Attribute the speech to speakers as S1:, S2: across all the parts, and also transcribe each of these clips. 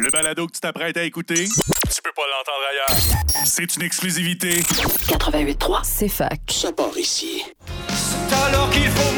S1: Le balado que tu t'apprêtes à écouter, tu peux pas l'entendre ailleurs. C'est une exclusivité.
S2: 88.3,
S3: C'est fac.
S4: Ça part ici.
S5: C'est alors qu'il faut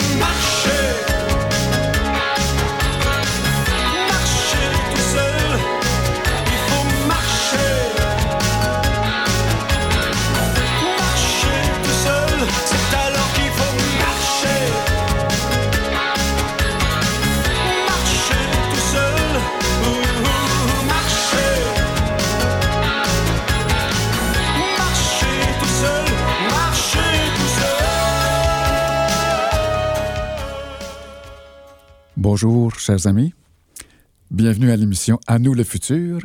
S6: Bonjour, chers amis. Bienvenue à l'émission À nous le futur.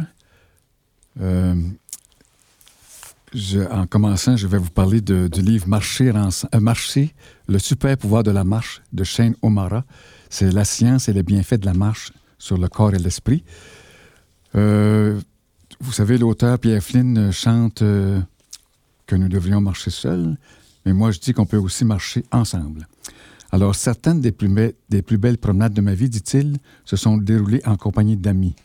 S6: Euh, en commençant, je vais vous parler du livre Marcher, euh, Marcher, le super pouvoir de la marche de Shane O'Mara. C'est la science et les bienfaits de la marche sur le corps et l'esprit. Euh, vous savez, l'auteur Pierre Flynn chante que nous devrions marcher seuls, mais moi je dis qu'on peut aussi marcher ensemble. Alors, certaines des plus, belles promenades de ma vie, dit-il, se sont déroulées en compagnie d'amis.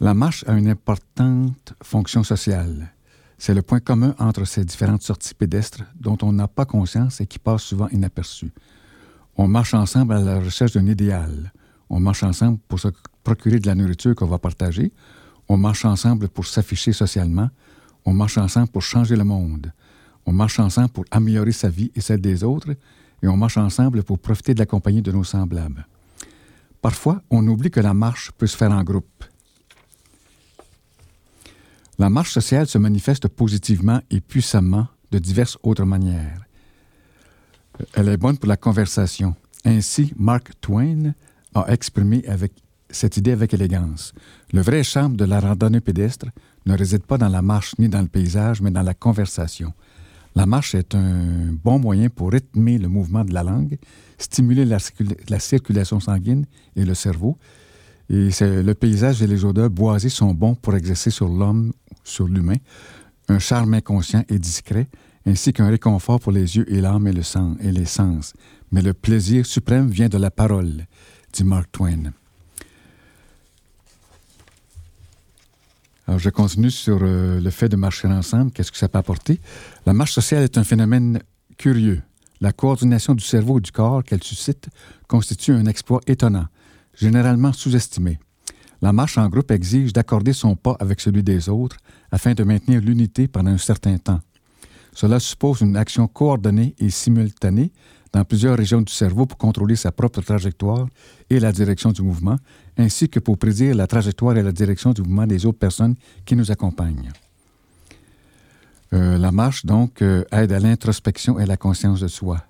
S6: La marche a une importante fonction sociale. C'est le point commun entre ces différentes sorties pédestres dont on n'a pas conscience et qui passent souvent inaperçues. On marche ensemble à la recherche d'un idéal. On marche ensemble pour se procurer de la nourriture qu'on va partager. On marche ensemble pour s'afficher socialement. On marche ensemble pour changer le monde. On marche ensemble pour améliorer sa vie et celle des autres, et on marche ensemble pour profiter de la compagnie de nos semblables. Parfois, on oublie que la marche peut se faire en groupe. La marche sociale se manifeste positivement et puissamment de diverses autres manières. Elle est bonne pour la conversation. Ainsi, Mark Twain a exprimé cette idée avec élégance. Le vrai charme de la randonnée pédestre ne réside pas dans la marche ni dans le paysage, mais dans la conversation. La marche est un bon moyen pour rythmer le mouvement de la langue, stimuler la, circula- la circulation sanguine et le cerveau. Et le paysage et les odeurs boisées sont bons pour exercer sur l'homme, sur l'humain, un charme inconscient et discret, ainsi qu'un réconfort pour les yeux et l'âme et, le sang, et les sens. Mais le plaisir suprême vient de la parole, dit Mark Twain. Alors, je continue sur euh, le fait de marcher ensemble. Qu'est-ce que ça peut apporter? La marche sociale est un phénomène curieux. La coordination du cerveau et du corps qu'elle suscite constitue un exploit étonnant, généralement sous-estimé. La marche en groupe exige d'accorder son pas avec celui des autres afin de maintenir l'unité pendant un certain temps. Cela suppose une action coordonnée et simultanée dans plusieurs régions du cerveau pour contrôler sa propre trajectoire et la direction du mouvement, ainsi que pour prédire la trajectoire et la direction du mouvement des autres personnes qui nous accompagnent. Euh, la marche, donc, euh, aide à l'introspection et à la conscience de soi.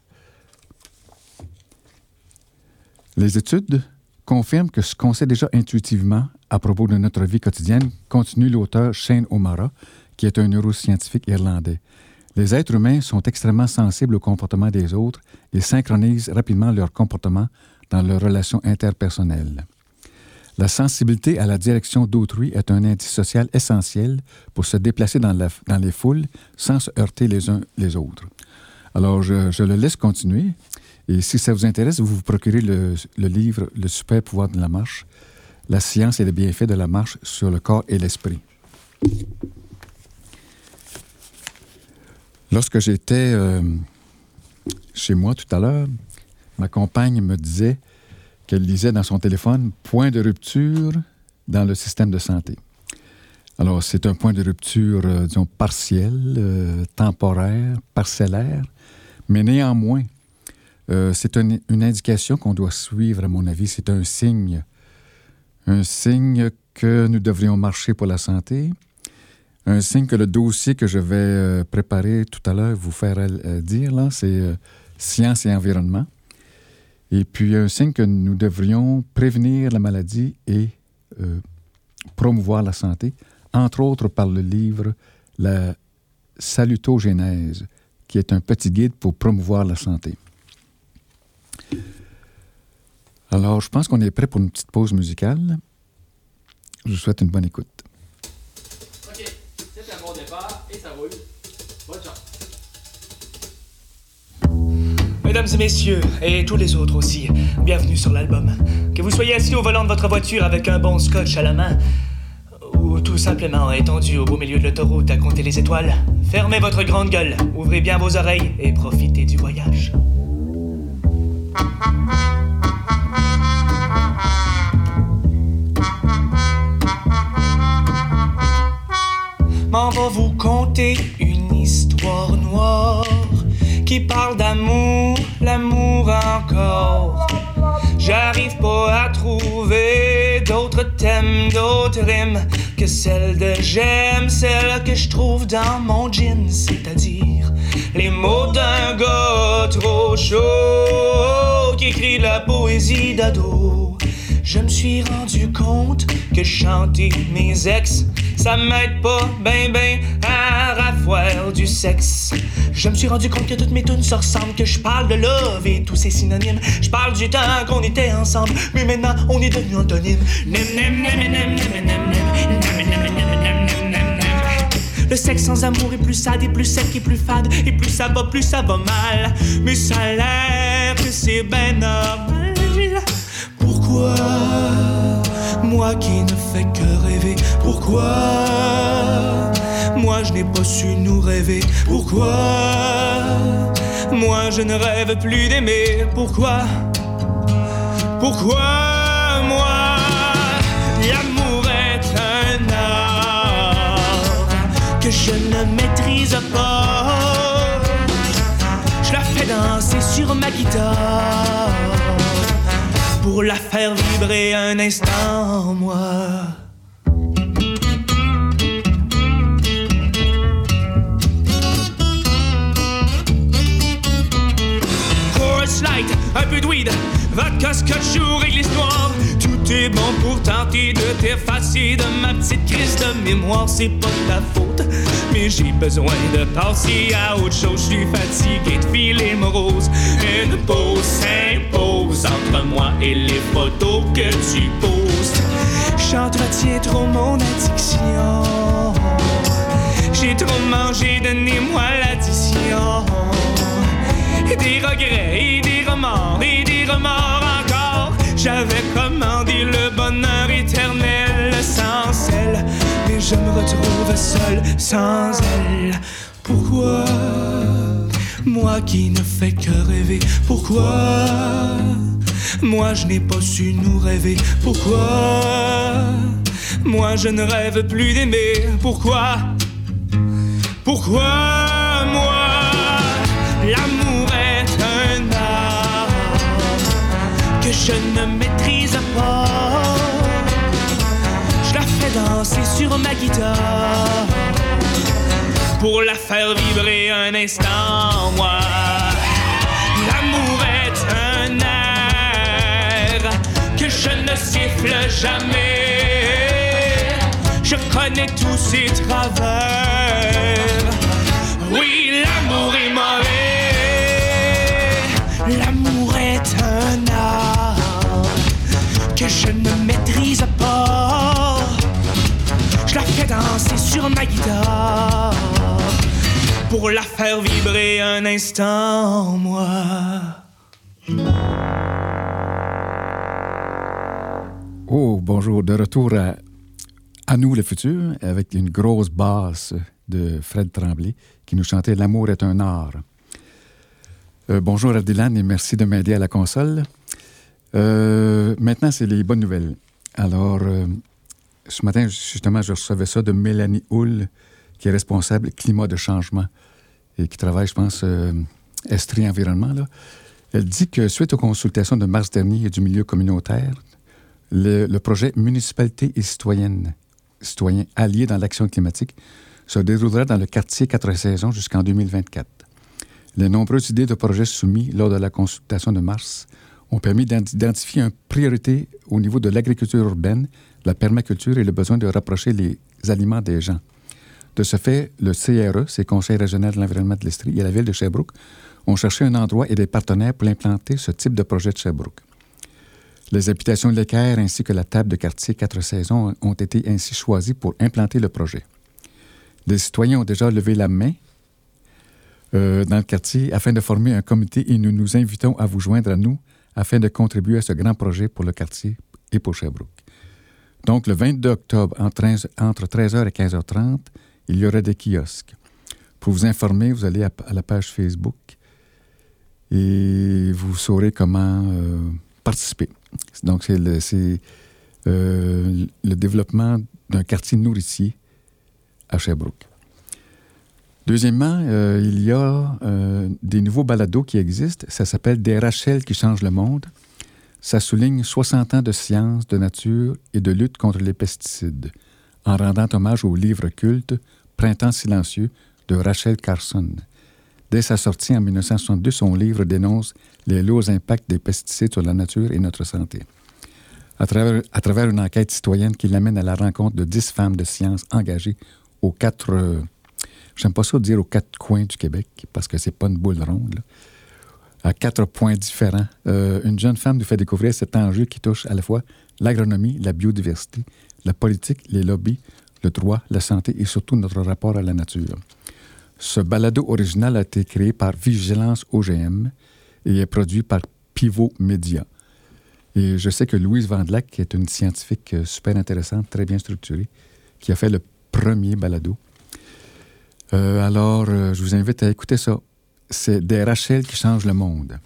S6: Les études confirment que ce qu'on sait déjà intuitivement à propos de notre vie quotidienne, continue l'auteur Shane O'Mara, qui est un neuroscientifique irlandais. Les êtres humains sont extrêmement sensibles au comportement des autres et synchronisent rapidement leur comportement dans leurs relations interpersonnelles. La sensibilité à la direction d'autrui est un indice social essentiel pour se déplacer dans, les foules sans se heurter les uns les autres. Alors, je, le laisse continuer. Et si ça vous intéresse, vous vous procurez le, le livre Le super pouvoir de la marche, la science et les bienfaits de la marche sur le corps et l'esprit. Lorsque j'étais euh, chez moi tout à l'heure, ma compagne me disait qu'elle lisait dans son téléphone Point de rupture dans le système de santé. Alors, c'est un point de rupture, euh, disons, partiel, euh, temporaire, parcellaire, mais néanmoins, euh, c'est un- une indication qu'on doit suivre, à mon avis. C'est un signe. Un signe que nous devrions marcher pour la santé. Un signe que le dossier que je vais préparer tout à l'heure, vous faire dire, là, c'est science et environnement. Et puis, un signe que nous devrions prévenir la maladie et euh, promouvoir la santé, entre autres par le livre La salutogénèse, qui est un petit guide pour promouvoir la santé. Alors, je pense qu'on est prêt pour une petite pause musicale. Je vous souhaite une bonne écoute.
S2: Mesdames et messieurs, et tous les autres aussi, bienvenue sur l'album. Que vous soyez assis au volant de votre voiture avec un bon scotch à la main, ou tout simplement étendu au beau milieu de l'autoroute à compter les étoiles, fermez votre grande gueule, ouvrez bien vos oreilles et profitez du voyage. M'en va vous conter une histoire noire qui parle d'amour, l'amour encore. J'arrive pas à trouver d'autres thèmes, d'autres rimes que celle de j'aime, celle que je trouve dans mon jean, c'est-à-dire les mots d'un gars trop chaud qui écrit la poésie d'ado. Je me suis rendu compte que chanter mes ex, ça m'aide pas ben ben à rafouer du sexe. Je me suis rendu compte que toutes mes tunes se ressemblent, que je parle de love et tous ses synonymes. Je parle du temps qu'on était ensemble, mais maintenant on est devenu antonymes. Le sexe sans amour est plus sad et plus sec et plus fade et plus ça va plus ça va mal. Mais ça a l'air que c'est ben normal. Pourquoi? Moi qui ne fais que rêver. Pourquoi Moi je n'ai pas su nous rêver? Pourquoi Moi je ne rêve plus d'aimer? Pourquoi Pourquoi moi L'amour est un art que je ne maîtrise pas? Je la fais danser sur ma guitare pour la faire vibrer un instant, moi. Chorus light, un peu de weed, vodka, scotch ou règle l'histoire. Tout est bon pour tenter de t'effacer de ma petite crise de mémoire, c'est pas ta faute. Mais j'ai besoin de passer à autre chose, je suis fatigué de filer morose. Une pause s'impose entre moi et les photos que tu postes. J'entretiens trop mon addiction. J'ai trop mangé, donnez-moi l'addition. Des regrets, et des remords, et des remords encore. J'avais commandé le bonheur éternel sans mais je me retrouve seul sans elle. Pourquoi Moi qui ne fais que rêver? Pourquoi Moi je n'ai pas su nous rêver? Pourquoi Moi je ne rêve plus d'aimer? Pourquoi Pourquoi moi L'amour est un art que je ne maîtrise pas? Danser sur ma guitare pour la faire vibrer un instant, moi. L'amour est un air que je ne siffle jamais. Je connais tous ses travers. Oui, l'amour est mauvais. L'amour est un art que je ne maîtrise pas. La fais danser sur ma guitare pour la faire vibrer un instant, moi.
S6: Oh, bonjour. De retour à, à nous, le futur, avec une grosse basse de Fred Tremblay qui nous chantait L'amour est un art. Euh, bonjour à et merci de m'aider à la console. Euh, maintenant, c'est les bonnes nouvelles. Alors, euh, ce matin, justement, je recevais ça de Mélanie Hull, qui est responsable climat de changement et qui travaille, je pense, euh, Estrie Environnement. Elle dit que suite aux consultations de mars dernier et du milieu communautaire, le, le projet Municipalité et citoyenne, citoyens alliés dans l'action climatique se déroulera dans le quartier Quatre Saisons jusqu'en 2024. Les nombreuses idées de projets soumis lors de la consultation de mars ont permis d'identifier une priorité au niveau de l'agriculture urbaine, la permaculture et le besoin de rapprocher les aliments des gens. De ce fait, le CRE, c'est Conseil régional de l'environnement de l'Estrie, et la ville de Sherbrooke ont cherché un endroit et des partenaires pour implanter ce type de projet de Sherbrooke. Les habitations de l'équerre ainsi que la table de quartier Quatre Saisons ont été ainsi choisies pour implanter le projet. Les citoyens ont déjà levé la main euh, dans le quartier afin de former un comité et nous nous invitons à vous joindre à nous afin de contribuer à ce grand projet pour le quartier et pour Sherbrooke. Donc, le 22 octobre, entre 13 entre 13h et 15h30, il y aura des kiosques. Pour vous informer, vous allez à, la page Facebook et vous saurez comment euh, participer. Donc, c'est le, euh, le développement d'un quartier nourricier à Sherbrooke. Deuxièmement, euh, il y a des nouveaux balados qui existent. Ça s'appelle Des Rachel qui changent le monde. Ça souligne 60 ans de science, de nature et de lutte contre les pesticides, en rendant hommage au livre culte Printemps silencieux de Rachel Carson. Dès sa sortie en 1962, son livre dénonce les lourds impacts des pesticides sur la nature et notre santé. À travers, une enquête citoyenne qui l'amène à la rencontre de dix femmes de science engagées aux quatre, euh, j'aime pas ça dire aux quatre coins du Québec, parce que c'est pas une boule ronde. À quatre points différents. Euh, une jeune femme nous fait découvrir cet enjeu qui touche à la fois l'agronomie, la biodiversité, la politique, les lobbies, le droit, la santé et surtout notre rapport à la nature. Ce balado original a été créé par Vigilance OGM et est produit par Pivot Media. Et je sais que Louise Vandelac, est une scientifique euh, super intéressante, très bien structurée, qui a fait le premier balado. Euh, alors, je vous invite à écouter ça. C'est des Rachel qui changent le monde.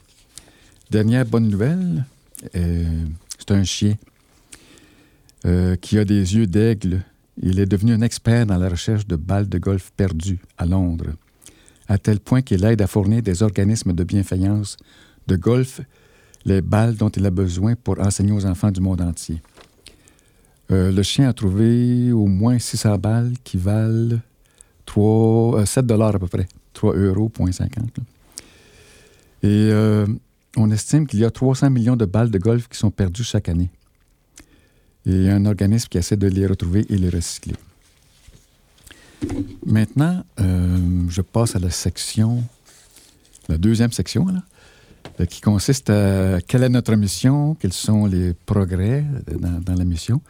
S6: Dernière bonne nouvelle, euh, c'est un chien euh, qui a des yeux d'aigle. Il est devenu un expert dans la recherche de balles de golf perdues à Londres, à tel point qu'il aide à fournir des organismes de bienfaillance de golf les balles dont il a besoin pour enseigner aux enfants du monde entier. Euh, le chien a trouvé au moins 600 balles qui valent 3, euh, 7 dollars à peu près, 3 euros, point 50. là. Et euh, on estime qu'il y a 300 millions de balles de golf qui sont perdues chaque année. Et un organisme qui essaie de les retrouver et les recycler. Maintenant, euh, je passe à la section, la deuxième section, euh, qui consiste à quelle est notre mission, quels sont les progrès dans, dans la mission.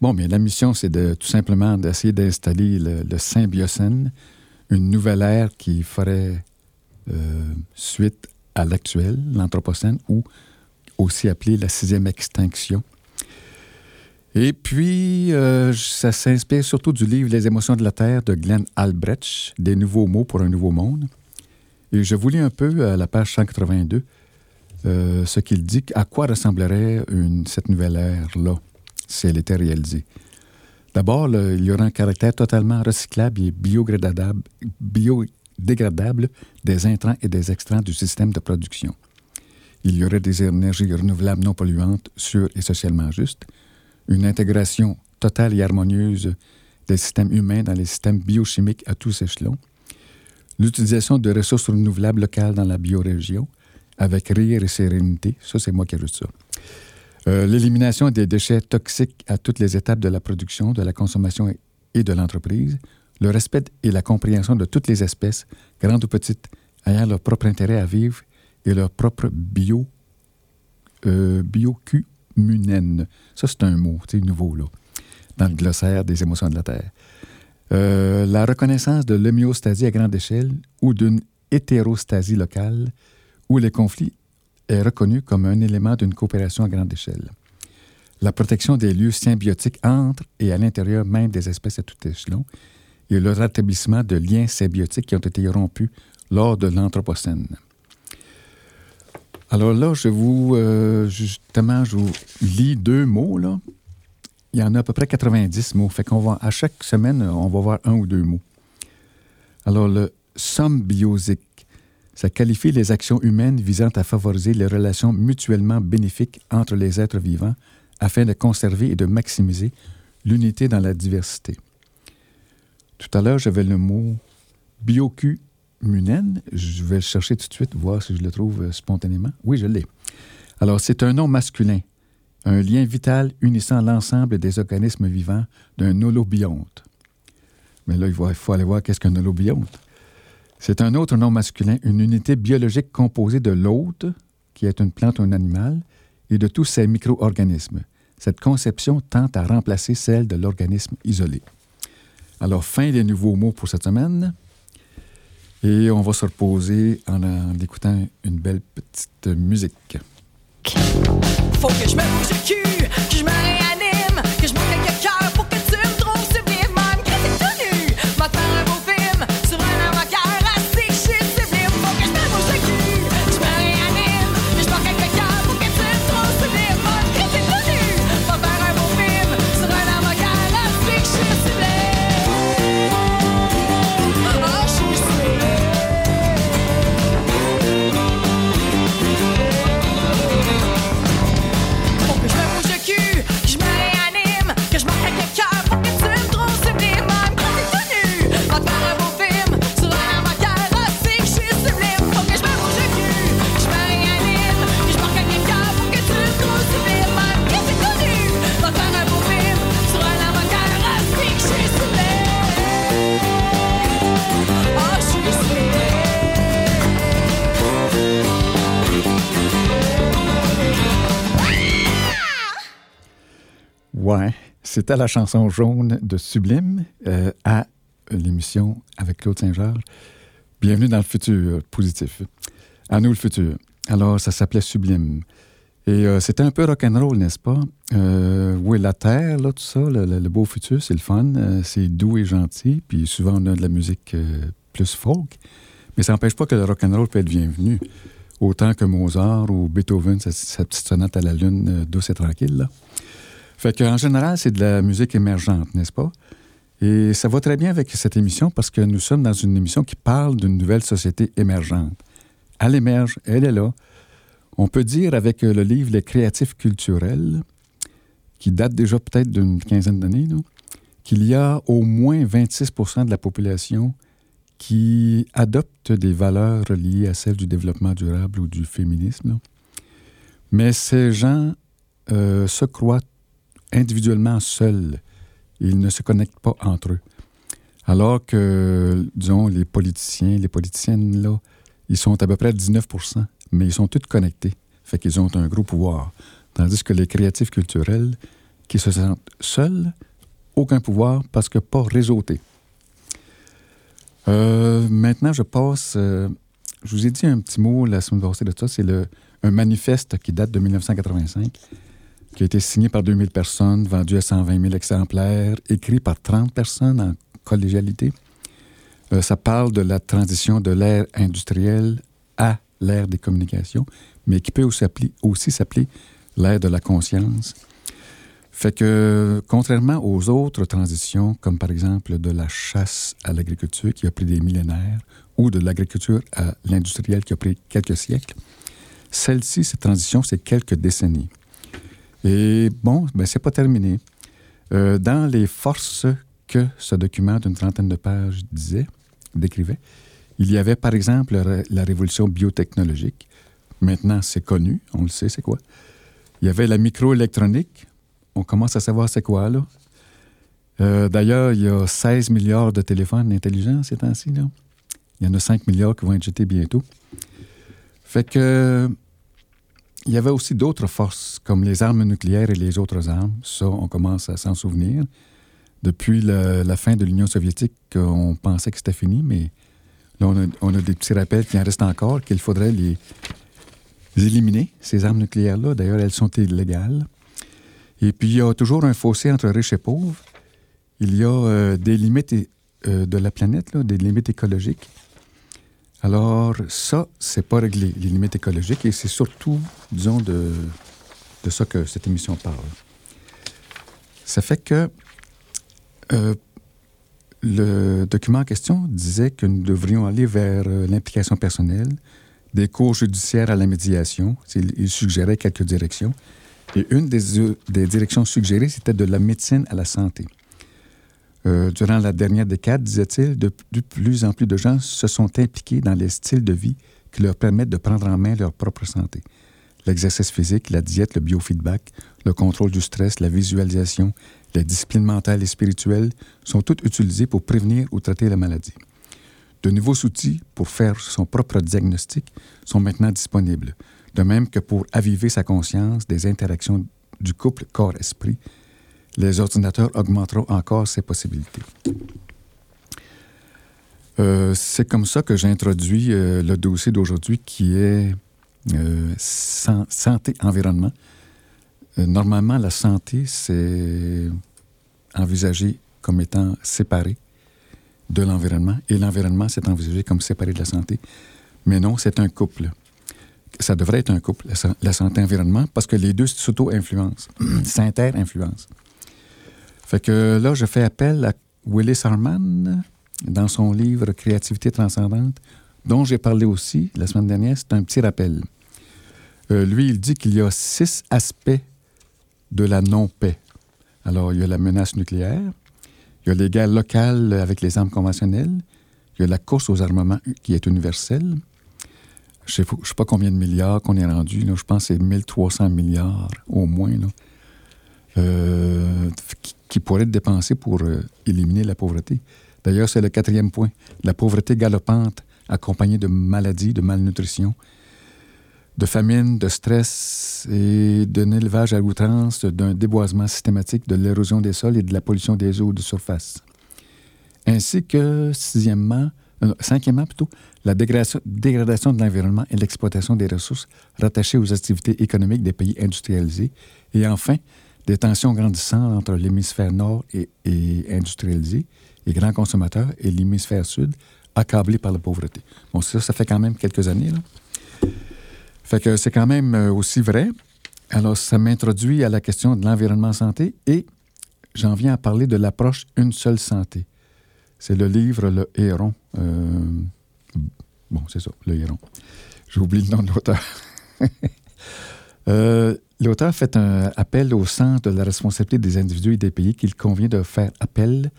S6: Bon, mais la mission, c'est de tout simplement d'essayer d'installer le, le symbiocène, une nouvelle ère qui ferait euh, suite à l'actuel, l'anthropocène, ou aussi appelé la sixième extinction. Et puis, euh, ça s'inspire surtout du livre Les émotions de la Terre de Glenn Albrecht, Des nouveaux mots pour un nouveau monde. Et je vous lis un peu à la page 182 euh, ce qu'il dit, à quoi ressemblerait cette nouvelle ère-là si elle était réalisée. D'abord, il y aura un caractère totalement recyclable et biodégradable, biodégradable des intrants et des extrants du système de production. Il y aurait des énergies renouvelables non polluantes, sûres et socialement justes, une intégration totale et harmonieuse des systèmes humains dans les systèmes biochimiques à tous échelons, l'utilisation de ressources renouvelables locales dans la biorégion, avec rire et sérénité, ça c'est moi qui ajoute ça. Euh, L'élimination des déchets toxiques à toutes les étapes de la production, de la consommation et- de l'entreprise, le respect et la compréhension de toutes les espèces, grandes ou petites, ayant leur propre intérêt à vivre et leur propre bio, euh, biocumunène. Ça, c'est un mot, sais, nouveau, là, dans le glossaire des émotions de la Terre. Euh, la reconnaissance de l'homéostasie à grande échelle ou d'une hétérostasie locale où les conflits est reconnu comme un élément d'une coopération à grande échelle. La protection des lieux symbiotiques entre et à l'intérieur même des espèces à tout échelon et le rétablissement de liens symbiotiques qui ont été rompus lors de l'Anthropocène. Alors là, je vous, euh, justement, je vous lis deux mots, là. Il y en a à peu près 90 mots. Fait qu'on à chaque semaine, on va voir un ou deux mots. Alors, le symbiosique, ça qualifie les actions humaines visant à favoriser les relations mutuellement bénéfiques entre les êtres vivants afin de conserver et de maximiser l'unité dans la diversité. Tout à l'heure, j'avais le mot biocumunène. Je vais le chercher tout de suite, voir si je le trouve euh, spontanément. Oui, je l'ai. Alors, c'est un nom masculin, un lien vital unissant l'ensemble des organismes vivants d'un holobionte. Mais là, il faut aller voir qu'est-ce qu'un holobionte. C'est un autre nom masculin, une unité biologique composée de l'hôte, qui est une plante ou un animal, et de tous ses micro-organismes. Cette conception tente à remplacer celle de l'organisme isolé. Alors, fin des nouveaux mots pour cette semaine. Et on va se reposer en, écoutant une belle petite musique.
S3: Faut que je cul, que je
S6: c'était la chanson jaune de Sublime euh, à l'émission avec Claude Saint-Georges. Bienvenue dans le futur positif. À nous le futur. Alors, ça s'appelait Sublime. Et euh, c'était un peu rock'n'roll, n'est-ce pas? Euh, oui, la Terre, là, tout ça, le, beau futur, c'est le fun. euh, c'est doux et gentil. Puis souvent, on a de la musique plus folk. Mais ça n'empêche pas que le rock'n'roll peut être bienvenu. Autant que Mozart ou Beethoven, sa, petite sonate à la lune douce et tranquille, là. Fait qu'en général, c'est de la musique émergente, n'est-ce pas? Et ça va très bien avec cette émission parce que nous sommes dans une émission qui parle d'une nouvelle société émergente. Elle émerge, elle est là. On peut dire avec euh, le livre Les créatifs culturels, qui date déjà peut-être d'une quinzaine d'années, qu'il y a au moins 26% de la population qui adopte des valeurs liées à celles du développement durable ou du féminisme. Mais ces gens euh, se croient individuellement seuls. Ils ne se connectent pas entre eux. Alors que, disons, les politiciens, les politiciennes, là, ils sont à peu près 19% mais ils sont tous connectés. Fait qu'ils ont un gros pouvoir. Tandis que les créatifs culturels, qui se sentent seuls, aucun pouvoir parce que pas réseautés. Euh, maintenant, je passe. euh, je vous ai dit un petit mot la semaine passée de ça. C'est un manifeste qui date de 1985, qui a été signé par 2000 personnes, vendu à 120 000 exemplaires, écrit par 30 personnes en collégialité. Euh, ça parle de la transition de l'ère industrielle à l'ère des communications, mais qui peut aussi s'appeler, l'ère de la conscience. Fait que, contrairement aux autres transitions, comme par exemple de la chasse à l'agriculture qui a pris des millénaires, ou de l'agriculture à l'industriel qui a pris quelques siècles, celle-ci, cette transition, c'est quelques décennies. Et bon, ben, c'est pas terminé. Euh, dans les forces que ce document d'une trentaine de pages disait, décrivait, il y avait par exemple la- révolution biotechnologique. Maintenant, c'est connu, on le sait, c'est quoi. Il y avait la microélectronique. On commence à savoir c'est quoi, là. Euh, D'ailleurs, il y a 16 milliards de téléphones intelligents ces temps-ci, là. Il y en a 5 milliards qui vont être jetés bientôt. Fait que il y avait aussi d'autres forces, comme les armes nucléaires et les autres armes. Ça, on commence à s'en souvenir. Depuis la fin de l'Union soviétique, on pensait que c'était fini, mais là, on a, des petits rappels qui en restent encore, qu'il faudrait les éliminer, ces armes nucléaires-là. D'ailleurs, elles sont illégales. Et puis, il y a toujours un fossé entre riches et pauvres. Il y a euh, des limites euh, de la planète, des limites écologiques. Alors, ça, c'est pas réglé, les limites écologiques, et c'est surtout, disons, de, de ça que cette émission parle. Ça fait que euh, le document en question disait que nous devrions aller vers euh, l'implication personnelle, des cours judiciaires à la médiation. Il, suggérait quelques directions. Et une des, euh, des directions suggérées, c'était de la médecine à la santé. Euh, durant la dernière décade, disait-il, de, de plus en plus de gens se sont impliqués dans les styles de vie qui leur permettent de prendre en main leur propre santé. L'exercice physique, la diète, le biofeedback, le contrôle du stress, la visualisation, la discipline mentale et spirituelle sont toutes utilisées pour prévenir ou traiter la maladie. De nouveaux outils pour faire son propre diagnostic sont maintenant disponibles, de même que pour aviver sa conscience des interactions du couple corps-esprit. Les ordinateurs augmenteront encore ces possibilités. Euh, c'est comme ça que j'introduis euh, le dossier d'aujourd'hui qui est euh, san- santé-environnement. Normalement, la santé, c'est envisagé comme étant séparé de l'environnement et l'environnement, c'est envisagé comme séparé de la santé. Mais non, c'est un couple. Ça devrait être un couple, la santé-environnement, parce que les deux s'auto-influencent, s'inter-influencent. Fait que là, je fais appel à Willis Harman dans son livre Créativité transcendante, dont j'ai parlé aussi la semaine dernière. C'est un petit rappel. Euh, lui, il dit qu'il y a six aspects de la non-paix. Alors, il y a la menace nucléaire, il y a les guerres locales avec les armes conventionnelles, il y a la course aux armements qui est universelle. Je ne sais, pas combien de milliards qu'on est rendu. Je pense que c'est 1300 milliards au moins là, euh, qui pourraient être dépensés pour euh, éliminer la pauvreté. D'ailleurs, c'est le quatrième point. La pauvreté galopante accompagnée de maladies, de malnutrition, de famine, de stress et d'un élevage à outrance, d'un déboisement systématique, de l'érosion des sols et de la pollution des eaux de surface. Ainsi que, sixièmement, euh, cinquièmement plutôt, la dégradation, dégradation de l'environnement et l'exploitation des ressources rattachées aux activités économiques des pays industrialisés. Et enfin, des tensions grandissantes entre l'hémisphère nord et, industrialisé, et grands consommateurs, et l'hémisphère sud, accablé par la pauvreté. Bon, ça, ça fait quand même quelques années, là. Fait que c'est quand même euh, aussi vrai. Alors, ça m'introduit à la question de l'environnement santé et j'en viens à parler de l'approche Une seule santé. C'est le livre Le Héron. Euh, bon, c'est ça, Le Héron. J'ai oublié le nom de l'auteur. Euh, L'auteur fait un appel au sens de la responsabilité des individus et des pays qu'il convient de faire appel.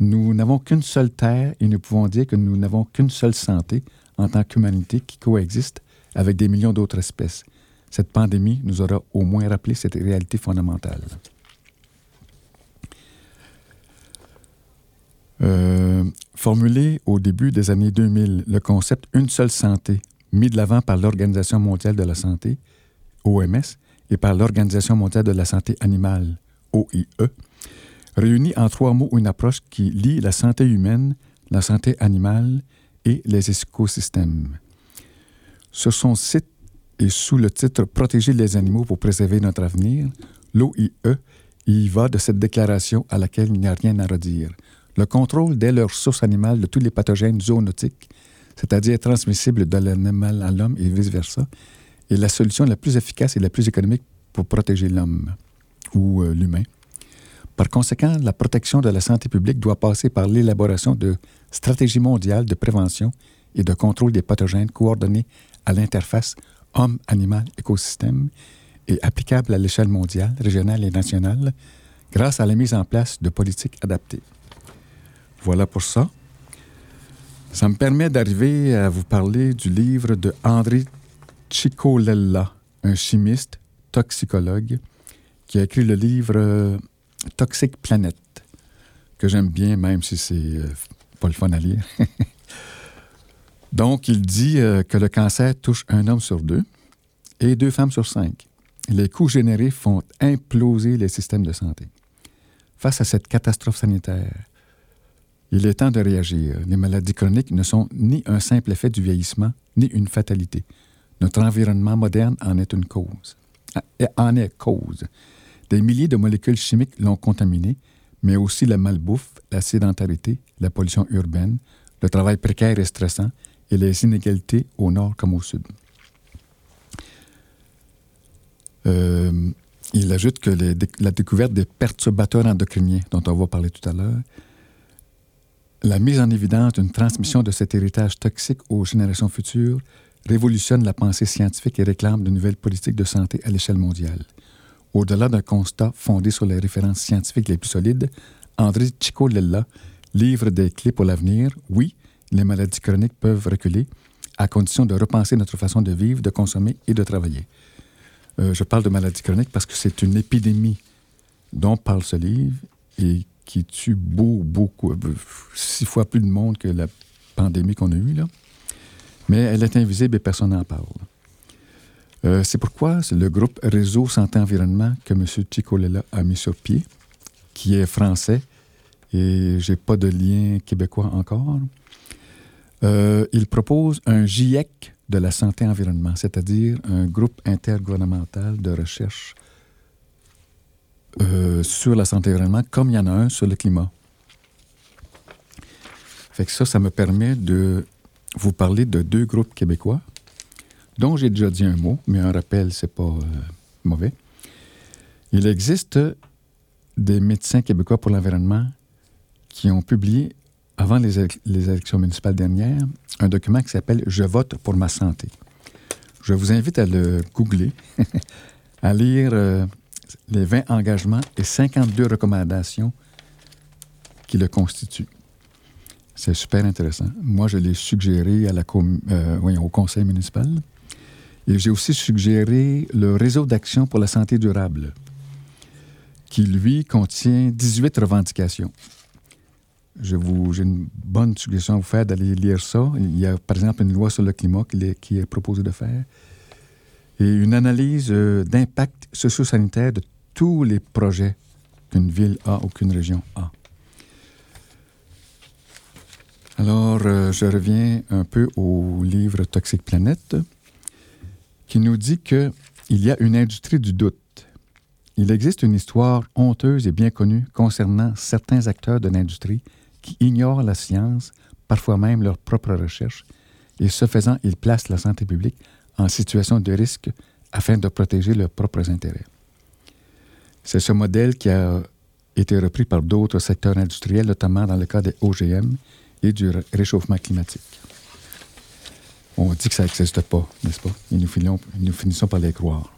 S6: Nous n'avons qu'une seule terre et nous pouvons dire que nous n'avons qu'une seule santé en tant qu'humanité qui coexiste avec des millions d'autres espèces. Cette pandémie nous aura au moins rappelé cette réalité fondamentale. Euh, formulé au début des années 2000, le concept Une seule santé, mis de l'avant par l'Organisation mondiale de la santé, OMS, et par l'Organisation mondiale de la santé animale, OIE, réunit en trois mots une approche qui lie la santé humaine, la santé animale et les écosystèmes. Sur son site et sous le titre Protéger les animaux pour préserver notre avenir, l'OIE y va de cette déclaration à laquelle il n'y a rien à redire. Le contrôle dès leur source animale de tous les pathogènes zoonotiques, c'est-à-dire transmissibles de l'animal à l'homme et vice-versa, est la solution la plus efficace et la plus économique pour protéger l'homme ou euh, l'humain. Par conséquent, la protection de la santé publique doit passer par l'élaboration de stratégies mondiales de prévention et de contrôle des pathogènes coordonnées à l'interface homme-animal-écosystème et applicables à l'échelle mondiale, régionale et nationale grâce à la mise en place de politiques adaptées. Voilà pour ça. Ça me permet d'arriver à vous parler du livre de André Ciccolella, un chimiste, toxicologue, qui a écrit le livre euh, Toxic Planet, que j'aime bien, même si c'est euh, pas le fun à lire. Donc, il dit euh, que le cancer touche un homme sur deux et deux femmes sur cinq. Les coûts générés font imploser les systèmes de santé. Face à cette catastrophe sanitaire, il est temps de réagir. Les maladies chroniques ne sont ni un simple effet du vieillissement, ni une fatalité. Notre environnement moderne en est une cause. Ah, En est cause. Des milliers de molécules chimiques l'ont contaminé, mais aussi la malbouffe, la sédentarité, la pollution urbaine, le travail précaire et stressant et les inégalités au nord comme au sud. Euh, il ajoute que la découverte des perturbateurs endocriniens, dont on va parler tout à l'heure, la mise en évidence d'une transmission de cet héritage toxique aux générations futures révolutionne la pensée scientifique et réclame de nouvelles politiques de santé à l'échelle mondiale. Au-delà d'un constat fondé sur les références scientifiques les plus solides, André Ciccolella livre des clés pour l'avenir. Oui, les maladies chroniques peuvent reculer à condition de repenser notre façon de vivre, de consommer et de travailler. Euh, je parle de maladies chroniques parce que c'est une épidémie dont parle ce livre et qui tue beau, beaucoup, euh, six fois plus de monde que la pandémie qu'on a eue, là. Mais elle est invisible et personne n'en parle. Euh, c'est pourquoi le groupe Réseau Santé Environnement que M. Ciccolella a mis sur pied, qui est français et j'ai pas de lien québécois encore. Euh, il propose un GIEC de la santé-environnement, c'est-à-dire un groupe intergouvernemental de recherche euh, sur la santé-environnement, comme il y en a un sur le climat. Fait que ça, ça me permet de vous parler de deux groupes québécois, dont j'ai déjà dit un mot, mais un rappel, c'est pas euh, mauvais. Il existe des médecins québécois pour l'environnement qui ont publié, avant les, éle- les élections municipales dernières, un document qui s'appelle Je vote pour ma santé. Je vous invite à le googler, à lire euh, les 20 engagements et 52 recommandations qui le constituent. C'est super intéressant. Moi, je l'ai suggéré euh, au conseil municipal. Et j'ai aussi suggéré le réseau d'action pour la santé durable, qui, lui, contient 18 revendications. Je vous, j'ai une bonne suggestion à vous faire d'aller lire ça. Il y a, par exemple, une loi sur le climat qui est, qui est proposée de faire et une analyse euh, d'impact socio-sanitaire de tous les projets qu'une ville a ou qu'une région a. Alors, euh, je reviens un peu au livre Toxic Planet, qui nous dit qu'il y a une industrie du doute. Il existe une histoire honteuse et bien connue concernant certains acteurs de l'industrie qui ignorent la science, parfois même leurs propres recherches, et ce faisant, ils placent la santé publique en situation de risque afin de protéger leurs propres intérêts. C'est ce modèle qui a été repris par d'autres secteurs industriels, notamment dans le cas des OGM et du ré- réchauffement climatique. On dit que ça n'existe pas, n'est-ce pas? Et nous, finissons, par les croire.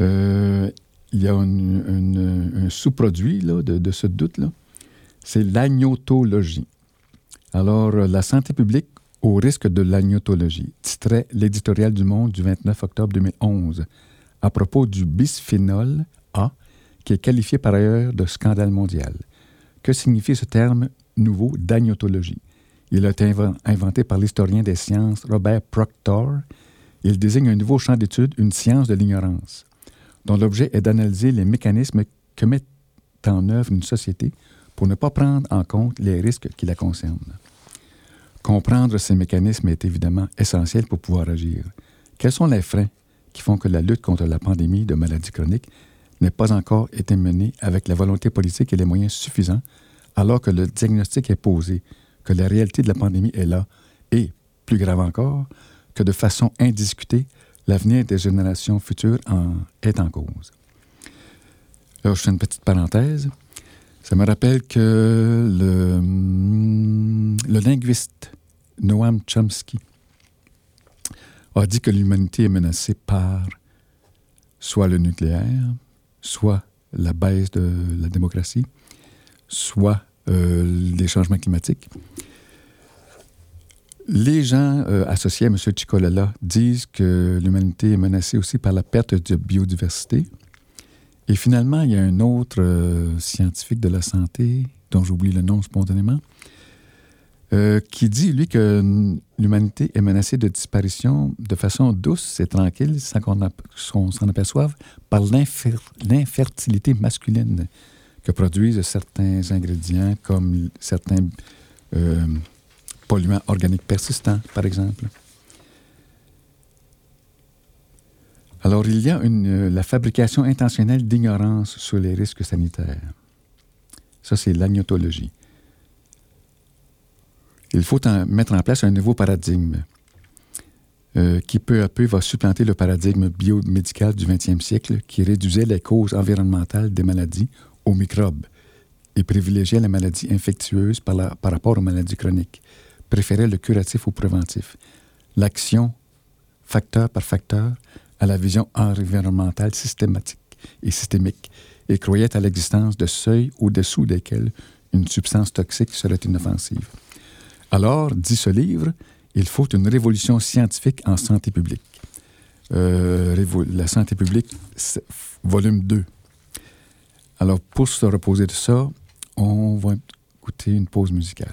S6: Euh, il y a un sous-produit de, de ce doute-là. C'est l'agnotologie. Alors, euh, la santé publique au risque de l'agnotologie, titrait l'éditorial du Monde du 29 octobre 2011 à propos du bisphénol A, qui est qualifié par ailleurs de scandale mondial. Que signifie ce terme nouveau d'agnotologie? Il a été inven- inventé par l'historien des sciences Robert Proctor. Il désigne un nouveau champ d'étude, une science de l'ignorance, dont l'objet est d'analyser les mécanismes que met en œuvre une société pour ne pas prendre en compte les risques qui la concernent. Comprendre ces mécanismes est évidemment essentiel pour pouvoir agir. Quels sont les freins qui font que la lutte contre la pandémie de maladies chroniques n'ait pas encore été menée avec la volonté politique et les moyens suffisants, alors que le diagnostic est posé, que la réalité de la pandémie est là, et, plus grave encore, que de façon indiscutée, l'avenir des générations futures en est en cause. Là, je fais une petite parenthèse. Ça me rappelle que le, le linguiste Noam Chomsky a dit que l'humanité est menacée par soit le nucléaire, soit la baisse de la démocratie, soit euh, les changements climatiques. Les gens euh, associés à M. Chicolala disent que l'humanité est menacée aussi par la perte de biodiversité. Et finalement, il y a un autre euh, scientifique de la santé, dont j'oublie le nom spontanément, euh, qui dit, lui, que l'humanité est menacée de disparition de façon douce et tranquille, sans qu'on s'en aperçoive, par l'infer- l'infertilité masculine que produisent certains ingrédients, comme certains euh, polluants organiques persistants, par exemple. Alors, il y a une, euh, la fabrication intentionnelle d'ignorance sur les risques sanitaires. Ça, c'est l'agnotologie. Il faut mettre en place un nouveau paradigme euh, qui peu à peu va supplanter le paradigme biomédical du 20e siècle qui réduisait les causes environnementales des maladies aux microbes et privilégiait les maladies infectieuses par, rapport aux maladies chroniques, préférait le curatif au préventif, l'action facteur par facteur à la vision environnementale systématique et systémique et croyait à l'existence de seuils au-dessous desquels une substance toxique serait inoffensive. Alors, dit ce livre, il faut une révolution scientifique en santé publique. Euh, la santé publique, volume 2. Alors, pour se reposer de ça, on va écouter une pause musicale.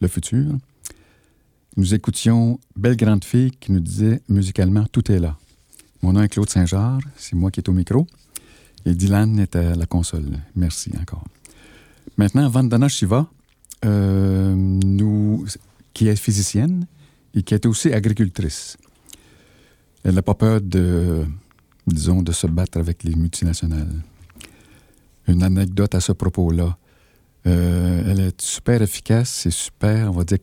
S4: Le
S6: futur. Nous écoutions Belle Grande Fille qui nous disait musicalement Tout est là. Mon nom est Claude Saint-Georges, c'est moi qui est au micro, et Dylan est à la console. Merci encore. Maintenant, Vandana Shiva, euh, qui est physicienne et qui est aussi agricultrice. Elle n'a pas peur de, disons, de se battre avec les multinationales une anecdote à ce propos-là. Euh, elle est super efficace et super, on va dire,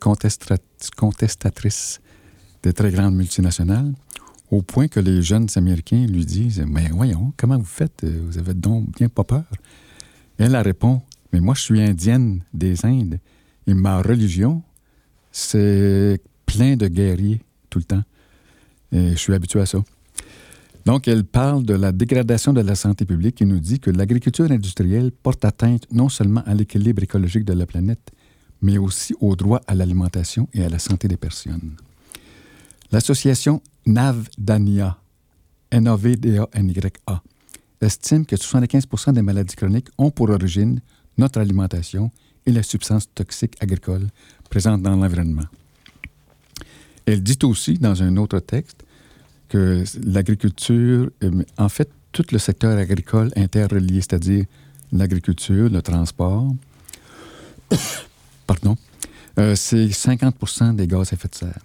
S6: contestatrice des très grandes multinationales, au point que les jeunes Américains lui disent Mais voyons, comment vous faites? Vous avez donc bien pas peur Elle elle répond Mais moi, je suis indienne des Indes et ma religion, c'est plein de guerriers tout le temps. Et je suis habitué à ça. Donc, elle parle de la dégradation de la santé publique et nous dit que l'agriculture industrielle porte atteinte non seulement à l'équilibre écologique de la planète, mais aussi au droit à l'alimentation et à la santé des personnes. L'association NAVDANIA, N-A-V-D-A-N-Y-A, estime que 75% des maladies chroniques ont pour origine notre alimentation et les substances toxiques agricoles présentes dans l'environnement. Elle dit aussi, dans un autre texte, que l'agriculture, euh, en fait, tout le secteur agricole interrelié, c'est-à-dire l'agriculture, le transport, pardon, euh, c'est 50% des gaz à effet de serre.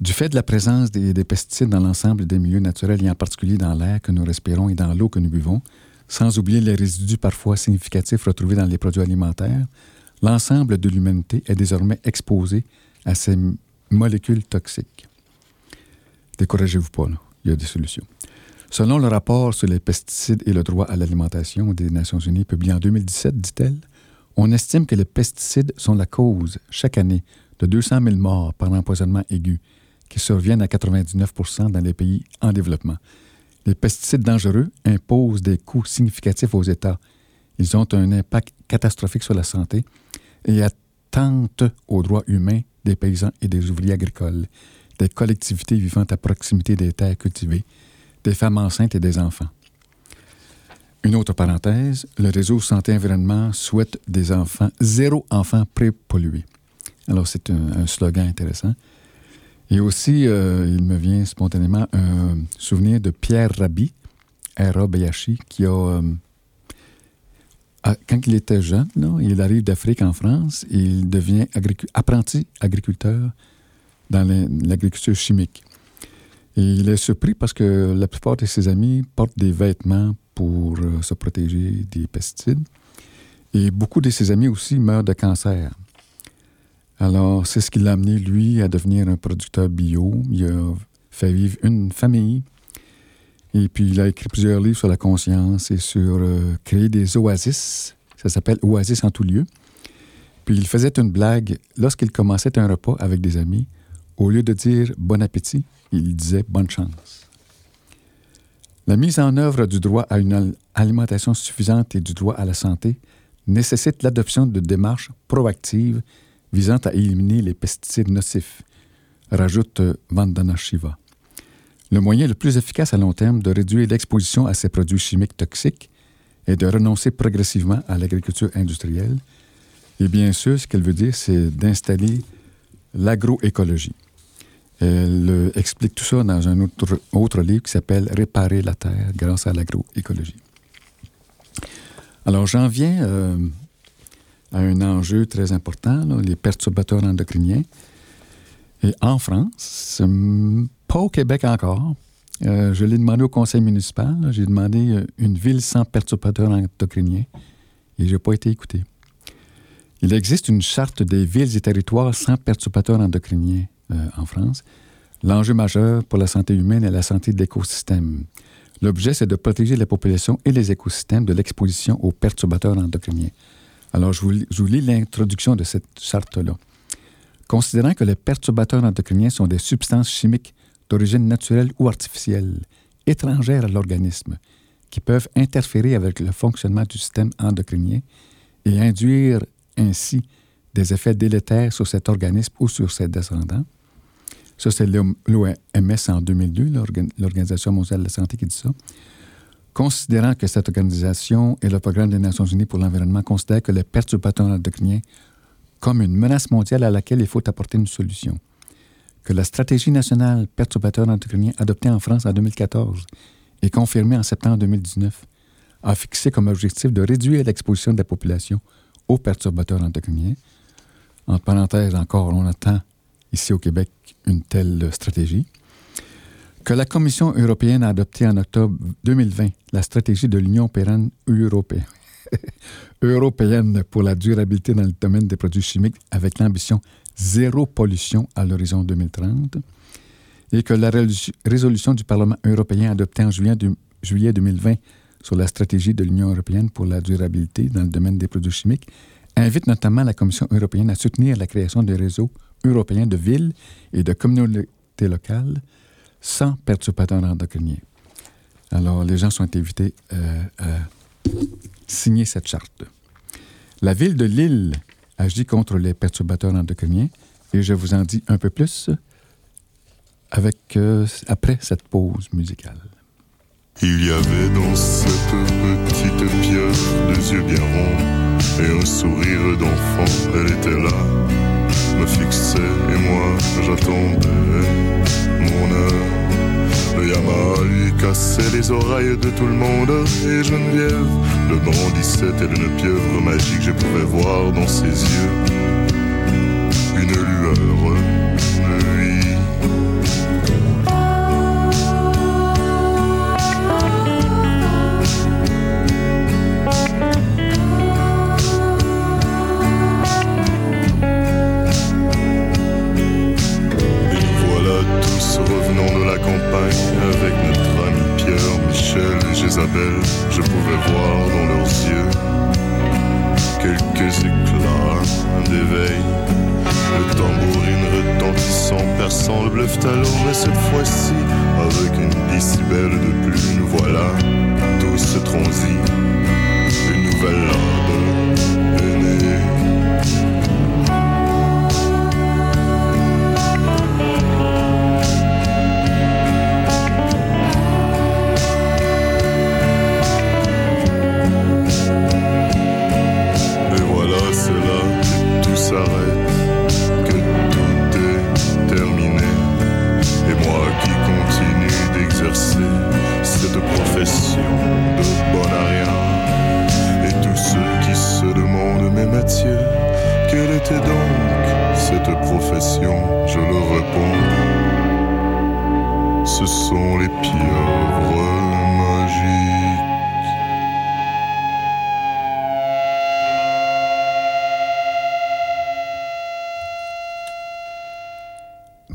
S6: Du fait de la présence des, des pesticides dans l'ensemble des milieux naturels et en particulier dans l'air que nous respirons et dans l'eau que nous buvons, sans oublier les résidus parfois significatifs retrouvés dans les produits alimentaires, l'ensemble de l'humanité est désormais exposé à ces molécules toxiques. Découragez-vous pas, il y a des solutions. Selon le rapport sur les pesticides et le droit à l'alimentation des Nations Unies publié en 2017, dit-elle, on estime que les pesticides sont la cause, chaque année, de 200 000 morts par empoisonnement aigu, qui surviennent à 99 dans les pays en développement. Les pesticides dangereux imposent des coûts significatifs aux États. Ils ont un impact catastrophique sur la santé et attentent aux droits humains des paysans et des ouvriers agricoles, des collectivités vivant à proximité des terres cultivées, des femmes enceintes et des enfants. Une autre parenthèse, le réseau Santé Environnement souhaite des enfants, zéro enfant pré-pollué. Alors, c'est un, slogan intéressant. Et aussi, euh, il me vient spontanément un souvenir de Pierre Rabhi, R-A-B-H-I, qui a, euh, à- quand il était jeune, il arrive d'Afrique en France il devient apprenti agriculteur dans l'agriculture chimique. Et il est surpris parce que la plupart de ses amis portent des vêtements pour euh, se protéger des pesticides. Et beaucoup de ses amis aussi meurent de cancer. Alors, c'est ce qui l'a amené, lui, à devenir un producteur bio. Il a fait vivre une famille. Et puis, il a écrit plusieurs livres sur la conscience et sur euh, créer des oasis. Ça s'appelle Oasis en tout lieu. Puis il faisait une blague lorsqu'il commençait un repas avec des amis. Au lieu de dire bon appétit, il disait bonne chance. La mise en œuvre du droit à une al- alimentation suffisante et du droit à la santé nécessite l'adoption de démarches proactives visant à éliminer les pesticides nocifs, rajoute Vandana Shiva. Le moyen le plus efficace à long terme de réduire l'exposition à ces produits chimiques toxiques est de renoncer progressivement à l'agriculture industrielle. Et bien sûr, ce qu'elle veut dire, c'est d'installer l'agroécologie. Elle euh, explique tout ça dans un autre, autre livre qui s'appelle Réparer la terre grâce à l'agroécologie. Alors, j'en viens euh, à un enjeu très important, les perturbateurs endocriniens. Et en France, hum, pas au Québec encore, euh, je l'ai demandé au conseil municipal, j'ai demandé une ville sans perturbateurs endocriniens et je n'ai pas été écouté. Il existe une charte des villes et territoires sans perturbateurs endocriniens en France. L'enjeu majeur pour la santé humaine est la santé de l'écosystème. L'objet, c'est de protéger la population et les écosystèmes de l'exposition aux perturbateurs endocriniens. Alors, je vous, lis- je vous lis l'introduction de cette charte-là. Considérant que les perturbateurs endocriniens sont des substances chimiques d'origine naturelle ou artificielle, étrangères à l'organisme, qui peuvent interférer avec le fonctionnement du système endocrinien et induire ainsi des effets délétères sur cet organisme ou sur ses descendants. Ça, c'est l'OMS en 2002, l'Organ- l'Organisation mondiale de la santé qui dit ça. Considérant que cette organisation et le Programme des Nations unies pour l'environnement considèrent que les perturbateurs endocriniens comme une menace mondiale à laquelle il faut apporter une solution. Que la stratégie nationale perturbateurs endocriniens adoptée en France en 2014 et confirmée en septembre 2019 a fixé comme objectif de réduire l'exposition de la population aux perturbateurs endocriniens. En parenthèse, encore, on attend ici au Québec une telle stratégie. Que la Commission européenne a adopté en octobre 2020 la stratégie de l'Union pérenne européenne, pour la durabilité dans le domaine des produits chimiques avec l'ambition zéro pollution à l'horizon 2030 et que la résolu- résolution du Parlement européen adoptée en juillet, juillet 2020 sur la stratégie de l'Union européenne pour la durabilité dans le domaine des produits chimiques invite notamment la Commission européenne à soutenir la création des réseaux européens de villes et de communautés locales sans perturbateurs endocriniens. Alors, les gens sont invités euh, à signer cette charte. La ville de Lille agit contre les perturbateurs endocriniens et je vous en dis un peu plus avec, euh, après cette pause musicale.
S7: Il y avait dans cette petite pieuvre des yeux bien ronds et un sourire d'enfant. Elle était là, me fixait et moi j'attendais mon heure. Le Yamaha lui cassait les oreilles de tout le monde et Geneviève le brandissait telle une pieuvre magique. Je pouvais voir dans ses yeux une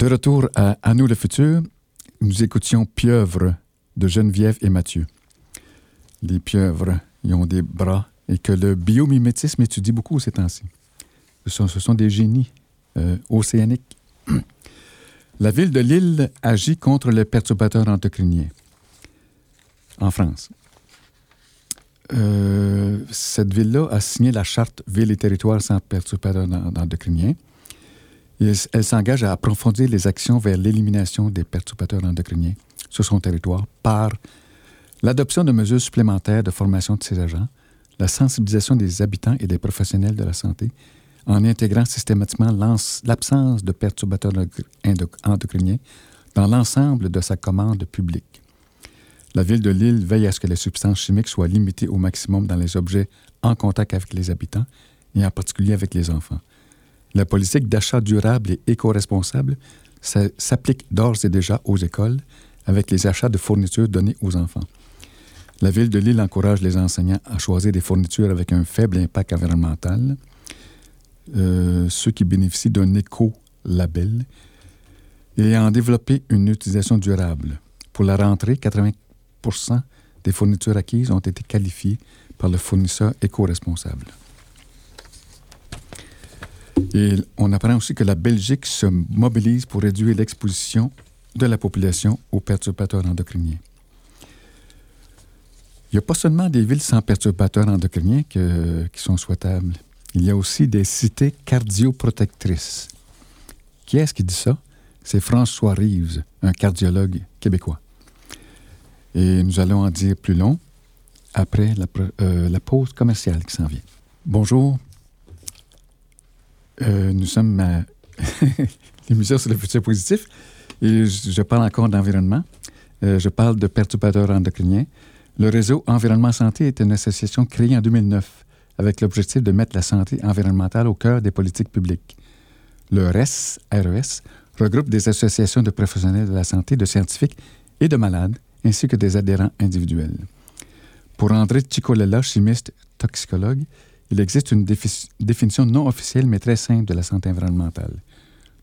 S7: De
S6: retour à À nous le futur, nous écoutions Pieuvre de Geneviève et Mathieu. Les pieuvres, ils ont des bras et que le biomimétisme étudie beaucoup ces temps-ci. Ce sont, des génies euh, océaniques. La ville de Lille agit contre les perturbateurs endocriniens en France. Euh, cette ville-là a signé la charte Ville et territoires sans perturbateurs en- endocriniens. Elle- s'engage à approfondir les actions vers l'élimination des perturbateurs endocriniens sur son territoire par l'adoption de mesures supplémentaires de formation de ses agents, la sensibilisation des habitants et des professionnels de la santé, en intégrant systématiquement l'absence de perturbateurs endo- endocriniens dans l'ensemble de sa commande publique. La ville de Lille veille à ce que les substances chimiques soient limitées au maximum dans les objets en contact avec les habitants et en particulier avec les enfants. La politique d'achat durable et éco-responsable s'applique d'ores et déjà aux écoles avec les achats de fournitures données aux enfants. La ville de Lille encourage les enseignants à choisir des fournitures avec un faible impact environnemental, euh, ceux qui bénéficient d'un éco-label, et à en développer une utilisation durable. Pour la rentrée, 80% des fournitures acquises ont été qualifiées par le fournisseur éco-responsable. Et on apprend aussi que la Belgique se mobilise pour réduire l'exposition de la population aux perturbateurs endocriniens. Il n'y a pas seulement des villes sans perturbateurs endocriniens qui sont souhaitables. Il y a aussi des cités cardioprotectrices. Qui est-ce qui dit ça? C'est François Reeves, un cardiologue québécois. Et nous allons en dire plus long après la, euh, la pause commerciale qui s'en vient. Bonjour. Euh, nous sommes à l'émission sur le futur positif et je, parle encore d'environnement. Euh, je parle de perturbateurs endocriniens. Le réseau Environnement Santé est une association créée en 2009 avec l'objectif de mettre la santé environnementale au cœur des politiques publiques. Le RES, RES regroupe des associations de professionnels de la santé, de scientifiques et de malades, ainsi que des adhérents individuels. Pour André Cicolella, chimiste toxicologue, il existe une défi- définition non officielle mais très simple de la santé environnementale.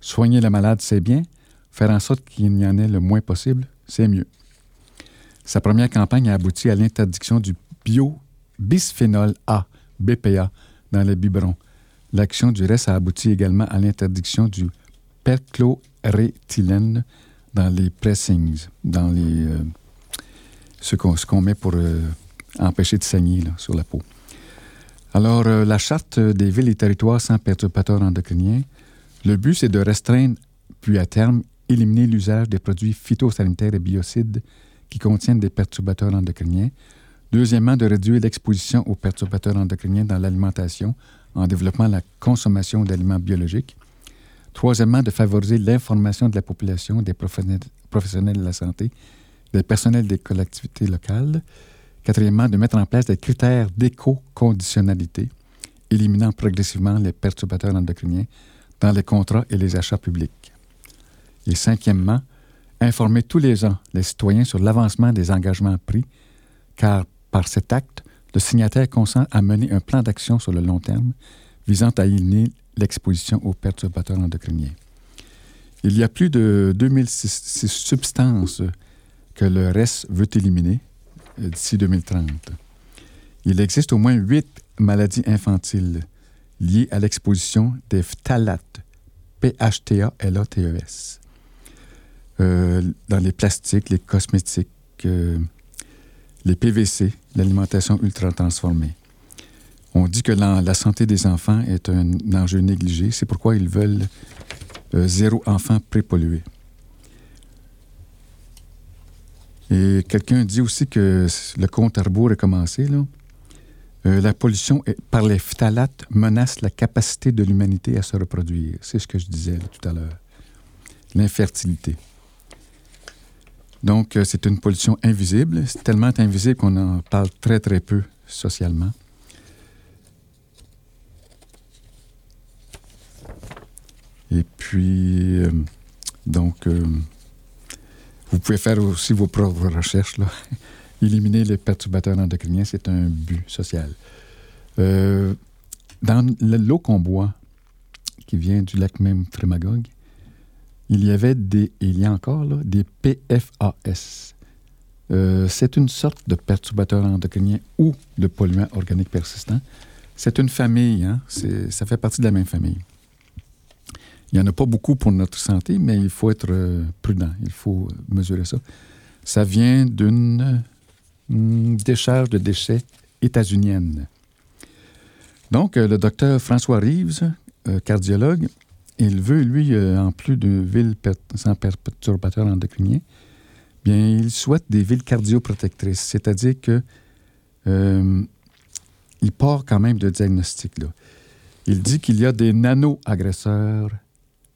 S6: Soigner le malade, c'est bien. Faire en sorte qu'il n'y en ait le moins possible, c'est mieux. Sa première campagne a abouti à l'interdiction du bio-bisphénol A, BPA, dans les biberons. L'action du reste a abouti également à l'interdiction du perchloréthylène dans les pressings, dans les, euh, ce qu'on met pour euh, empêcher de saigner sur la peau. Alors, euh, la charte des villes et territoires sans perturbateurs endocriniens, le but, c'est de restreindre, puis à terme, éliminer l'usage des produits phytosanitaires et biocides qui contiennent des perturbateurs endocriniens. Deuxièmement, de réduire l'exposition aux perturbateurs endocriniens dans l'alimentation en développant la consommation d'aliments biologiques. Troisièmement, de favoriser l'information de la population, des professionnels professionnels de la santé, des personnels des collectivités locales. Quatrièmement, de mettre en place des critères d'éco-conditionnalité, éliminant progressivement les perturbateurs endocriniens dans les contrats et les achats publics. Et cinquièmement, informer tous les ans les citoyens sur l'avancement des engagements pris, car par cet acte, le signataire consent à mener un plan d'action sur le long terme visant à éliminer l'exposition aux perturbateurs endocriniens. Il y a plus de 2006 substances que le RES veut éliminer d'ici 2030. Il existe au moins huit maladies infantiles liées à l'exposition des phtalates, P-H-T-A-L-A-T-E-S, Euh, dans les plastiques, les cosmétiques, euh, les PVC, l'alimentation ultra transformée. On dit que la, la santé des enfants est un enjeu négligé. C'est pourquoi ils veulent euh, zéro enfant prépollué. Et quelqu'un dit aussi que le compte à rebours est commencé. Là. Euh, la pollution par les phtalates menace la capacité de l'humanité à se reproduire. C'est ce que je disais tout à l'heure. L'infertilité. Donc, euh, c'est une pollution invisible. C'est tellement invisible qu'on en parle très, très peu socialement. Et puis, euh, donc, vous pouvez faire aussi vos propres recherches. Là. Éliminer les perturbateurs endocriniens, c'est un but social. Euh, dans le- l'eau qu'on boit, qui vient du lac même Frémagogue, il y avait des, il y a encore là, des PFAS. Euh, c'est une sorte de perturbateur endocrinien ou de polluant organique persistant. c'est une famille, hein? Ça fait partie de la même famille. Il n'y en a pas beaucoup pour notre santé, mais il faut être euh, prudent, il faut mesurer ça. Ça vient d'une hum, décharge de déchets états-unienne. Donc, euh, le docteur François Reeves, euh, cardiologue, il veut, lui, en plus d'une ville sans perturbateur endocrinien, bien, il souhaite des villes cardioprotectrices, c'est-à-dire que il part quand même de diagnostic. Il dit qu'il y a des nano-agresseurs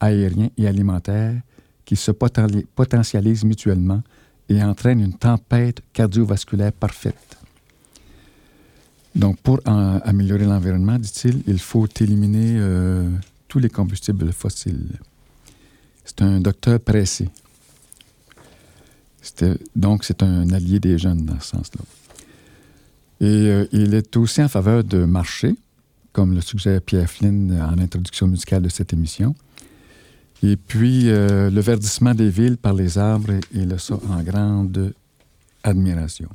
S6: aériens et alimentaires qui se poten- potentialisent mutuellement et entraînent une tempête cardiovasculaire parfaite. Donc, pour améliorer l'environnement, dit-il, il faut éliminer euh, tous les combustibles fossiles. C'est un docteur pressé. Donc, c'est un allié des jeunes dans ce sens-là. Et euh, il est aussi en faveur de marché, comme le suggère Pierre Flynn en introduction musicale de cette émission. Et puis, euh, le verdissement des villes par les arbres, il a ça en grande admiration.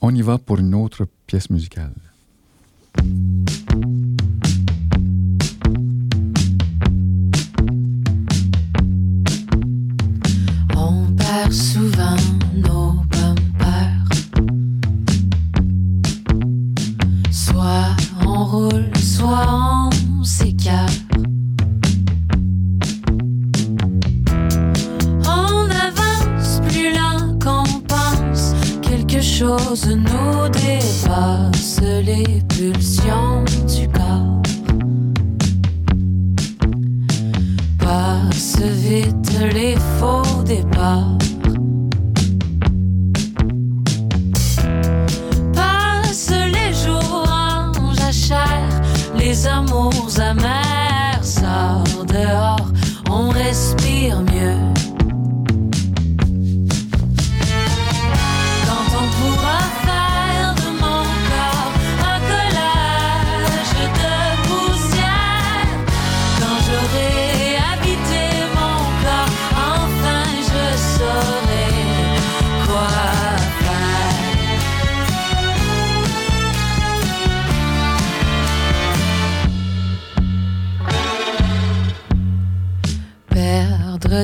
S6: On y va pour une autre pièce musicale.
S4: Nous dépasse les pulsions du corps. Passe vite les faux départs. Passe les jours en jachère, les amours amers sortent dehors, on respire mieux.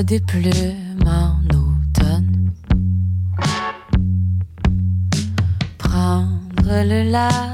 S4: Des plumes en automne. Prendre le large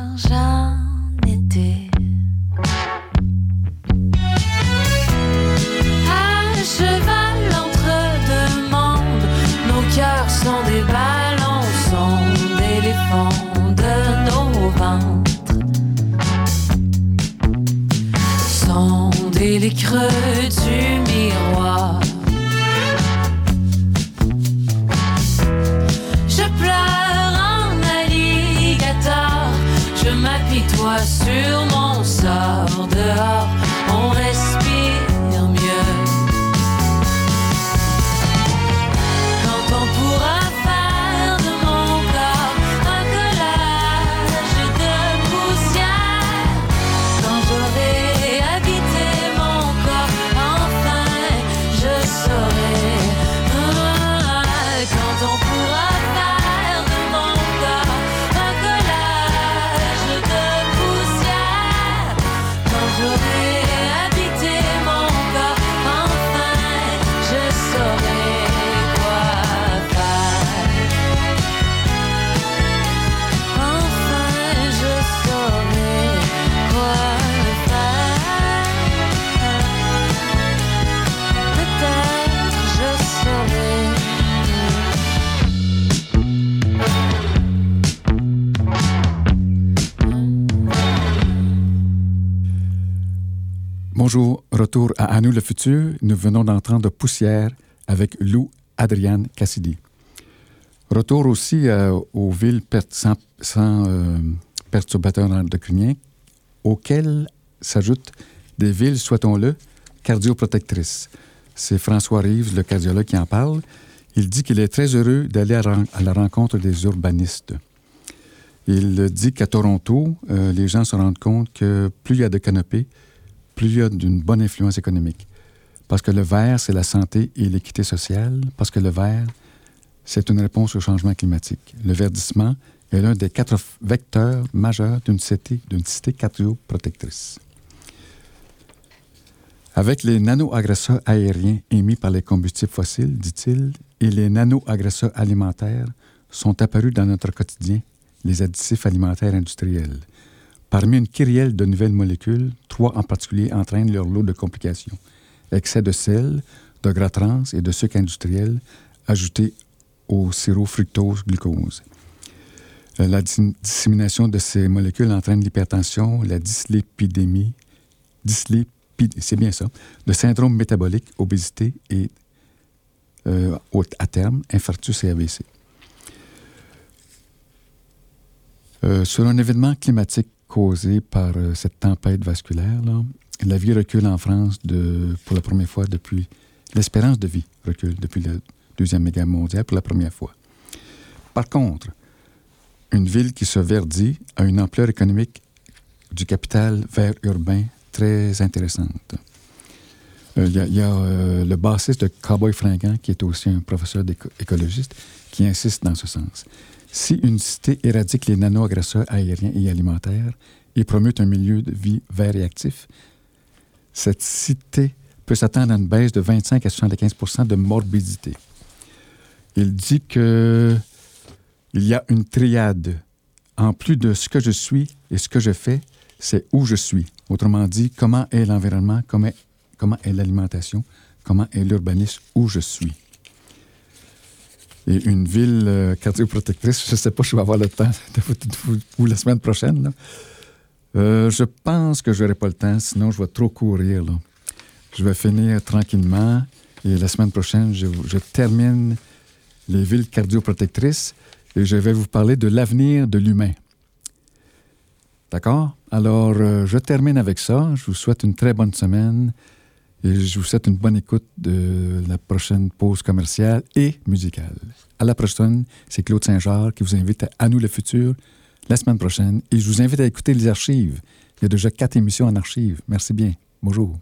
S6: Bonjour, retour à À nous le futur. Nous venons d'entendre Poussière avec Lou Adriane Cassidy. Retour aussi euh, aux villes sans, euh, perturbateurs endocriniens, auxquelles s'ajoutent des villes, souhaitons-le, cardioprotectrices. C'est François Rives, le cardiologue, qui en parle. Il dit qu'il est très heureux d'aller à la rencontre des urbanistes. Il dit qu'à Toronto, euh, les gens se rendent compte que plus il y a de canopées, plus il y a d'une bonne influence économique. Parce que le vert, c'est la santé et l'équité sociale. Parce que le vert, c'est une réponse au changement climatique. Le verdissement est l'un des quatre vecteurs majeurs d'une cité, d'une cité. Avec les nano-agresseurs aériens émis par les combustibles fossiles, dit-il, et les nano-agresseurs alimentaires sont apparus dans notre quotidien, les additifs alimentaires industriels. Parmi une kyrielle de nouvelles molécules, trois en particulier entraînent leur lot de complications. Excès de sel, de gras trans et de sucre industriel ajoutés au sirop fructose-glucose. Euh, La dis- dissémination de ces molécules entraîne l'hypertension, la dyslipidémie, dyslipid- c'est bien ça, le syndrome métabolique, obésité et, euh, à terme, infarctus et AVC. Euh, sur un événement climatique causé par euh, cette tempête vasculaire, la vie recule en France de, pour la première fois depuis... L'espérance de vie recule depuis la Deuxième Guerre mondiale pour la première fois. Par contre, une ville qui se verdit a une ampleur économique du capital vert urbain très intéressante. Euh, Il y a, euh, le bassiste de Cowboy Fringant, qui est aussi un professeur d'éco- écologiste, qui insiste dans ce sens. Si une cité éradique les nano-agresseurs aériens et alimentaires et promeut un milieu de vie vert et actif, cette cité peut s'attendre à une baisse de 25 à 75% de morbidité. Il dit que il y a une triade. En plus de ce que je suis et ce que je fais, c'est où je suis. Autrement dit, comment est l'environnement, comment, comment est l'alimentation, comment est l'urbanisme, où je suis. Et une ville euh, cardioprotectrice, je ne sais pas si je vais avoir le temps de vous, la semaine prochaine. Euh, je pense que je n'aurai pas le temps, sinon je vais trop courir. Je vais finir tranquillement et la semaine prochaine, je, je termine les villes cardioprotectrices et je vais vous parler de l'avenir de l'humain. D'accord? Alors, euh, je termine avec ça. Je vous souhaite une très bonne semaine et je vous souhaite une bonne écoute de la prochaine pause commerciale et musicale. À la prochaine, c'est Claude Saint-Georges qui vous invite à, à nous le futur la semaine prochaine et je vous invite à écouter les archives. Il y a déjà quatre émissions en archives. Merci bien. Bonjour.